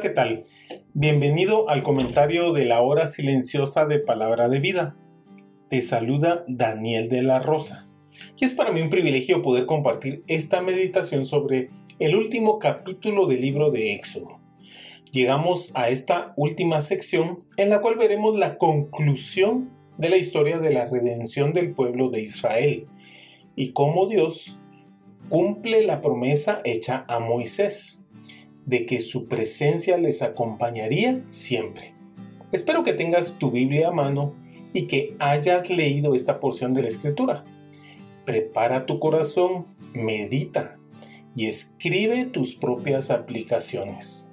¿Qué tal? Bienvenido al comentario de la hora silenciosa de Palabra de Vida. Te saluda Daniel de la Rosa. Y es para mí un privilegio poder compartir esta meditación sobre el último capítulo del libro de Éxodo. Llegamos a esta última sección en la cual veremos la conclusión de la historia de la redención del pueblo de Israel y cómo Dios cumple la promesa hecha a Moisés de que su presencia les acompañaría siempre. Espero que tengas tu Biblia a mano y que hayas leído esta porción de la escritura. Prepara tu corazón, medita y escribe tus propias aplicaciones.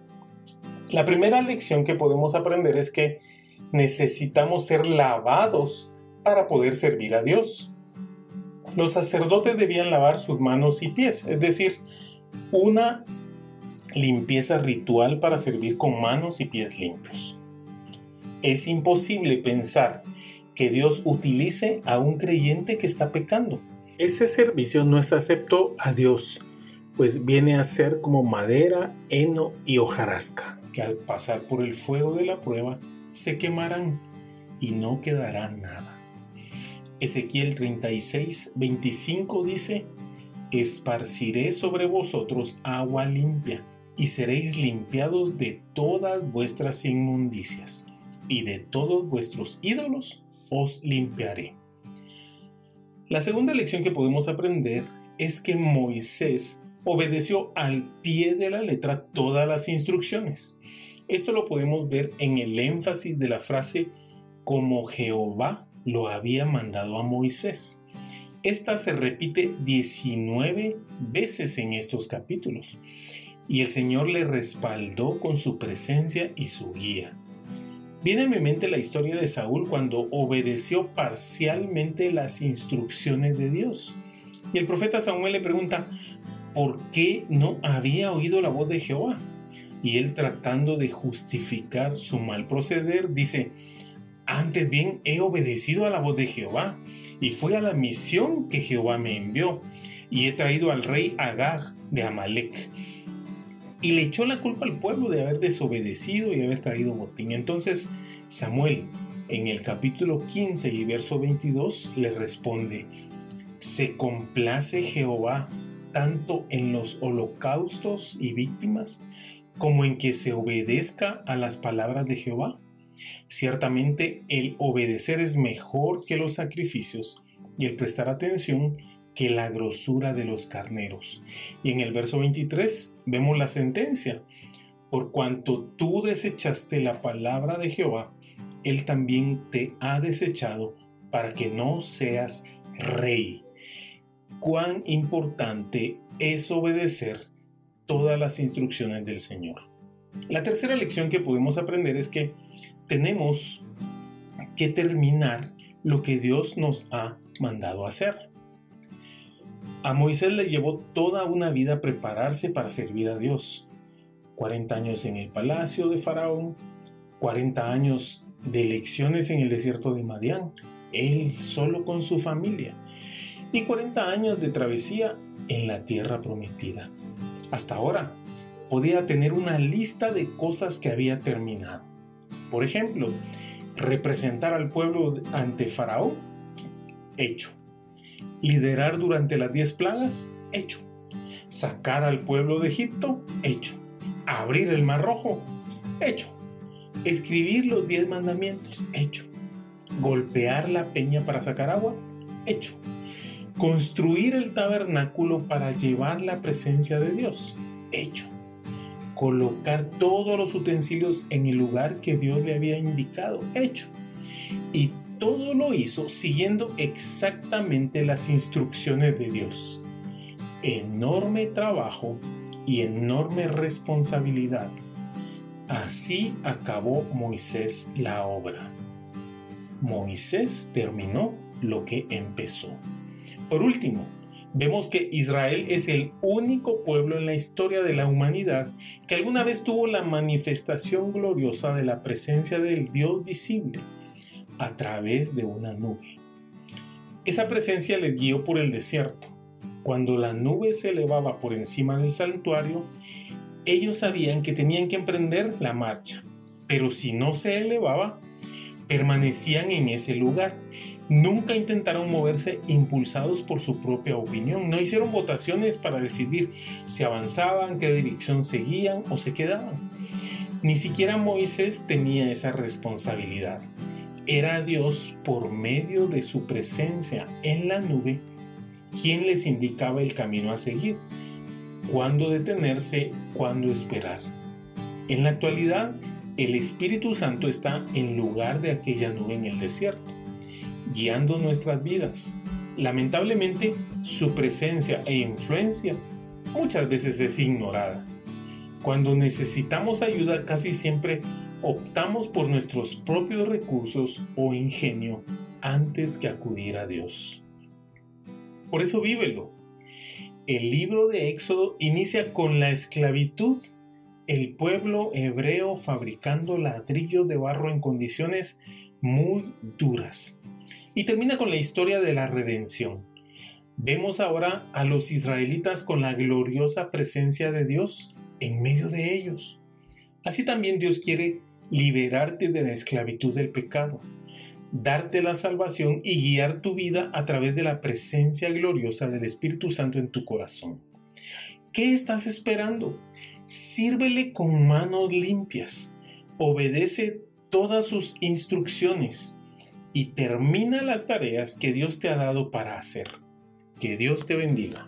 La primera lección que podemos aprender es que necesitamos ser lavados para poder servir a Dios. Los sacerdotes debían lavar sus manos y pies, es decir, una limpieza ritual para servir con manos y pies limpios. Es imposible pensar que Dios utilice a un creyente que está pecando. Ese servicio no es acepto a Dios, pues viene a ser como madera, heno y hojarasca, que al pasar por el fuego de la prueba se quemarán y no quedará nada. Ezequiel 36, 25 dice, Esparciré sobre vosotros agua limpia y seréis limpiados de todas vuestras inmundicias, y de todos vuestros ídolos os limpiaré. La segunda lección que podemos aprender es que Moisés obedeció al pie de la letra todas las instrucciones. Esto lo podemos ver en el énfasis de la frase como Jehová lo había mandado a Moisés. Esta se repite 19 veces en estos capítulos y el Señor le respaldó con su presencia y su guía. Viene a mi mente la historia de Saúl cuando obedeció parcialmente las instrucciones de Dios. Y el profeta Samuel le pregunta, ¿por qué no había oído la voz de Jehová? Y él tratando de justificar su mal proceder, dice, antes bien he obedecido a la voz de Jehová y fui a la misión que Jehová me envió y he traído al rey Agag de Amalek y le echó la culpa al pueblo de haber desobedecido y haber traído botín. Entonces Samuel en el capítulo 15 y verso 22 le responde, ¿se complace Jehová tanto en los holocaustos y víctimas como en que se obedezca a las palabras de Jehová? Ciertamente el obedecer es mejor que los sacrificios y el prestar atención que la grosura de los carneros. Y en el verso 23 vemos la sentencia. Por cuanto tú desechaste la palabra de Jehová, Él también te ha desechado para que no seas rey. Cuán importante es obedecer todas las instrucciones del Señor. La tercera lección que podemos aprender es que tenemos que terminar lo que Dios nos ha mandado hacer. A Moisés le llevó toda una vida prepararse para servir a Dios. 40 años en el palacio de Faraón, 40 años de lecciones en el desierto de Madián, él solo con su familia, y 40 años de travesía en la tierra prometida. Hasta ahora podía tener una lista de cosas que había terminado. Por ejemplo, representar al pueblo ante Faraón, hecho Liderar durante las diez plagas, hecho. Sacar al pueblo de Egipto, hecho. Abrir el mar rojo, hecho. Escribir los diez mandamientos, hecho. Golpear la peña para sacar agua, hecho. Construir el tabernáculo para llevar la presencia de Dios, hecho. Colocar todos los utensilios en el lugar que Dios le había indicado, hecho. Y todo lo hizo siguiendo exactamente las instrucciones de Dios. Enorme trabajo y enorme responsabilidad. Así acabó Moisés la obra. Moisés terminó lo que empezó. Por último, vemos que Israel es el único pueblo en la historia de la humanidad que alguna vez tuvo la manifestación gloriosa de la presencia del Dios visible a través de una nube. Esa presencia le guió por el desierto. Cuando la nube se elevaba por encima del santuario, ellos sabían que tenían que emprender la marcha, pero si no se elevaba, permanecían en ese lugar. Nunca intentaron moverse impulsados por su propia opinión. No hicieron votaciones para decidir si avanzaban, qué dirección seguían o se quedaban. Ni siquiera Moisés tenía esa responsabilidad. Era Dios por medio de su presencia en la nube quien les indicaba el camino a seguir cuándo detenerse, cuándo esperar. En la actualidad, el Espíritu Santo está en lugar de aquella nube en el desierto, guiando nuestras vidas. Lamentablemente, su presencia e influencia muchas veces es ignorada. Cuando necesitamos ayuda, casi siempre optamos por nuestros propios recursos o ingenio antes que acudir a Dios. Por eso vívelo, el libro de Éxodo inicia con la esclavitud, el pueblo hebreo fabricando ladrillos de barro en condiciones muy duras. Y termina con la historia de la redención. Vemos ahora a los israelitas con la gloriosa presencia de Dios en medio de ellos. Así también Dios quiere liberarte de la esclavitud del pecado darte la salvación y guiar tu vida a través de la presencia gloriosa del Espíritu Santo en tu corazón. ¿Qué estás esperando? Sírvele con manos limpias, obedece todas sus instrucciones y termina las tareas que Dios te ha dado para hacer. Que Dios te bendiga.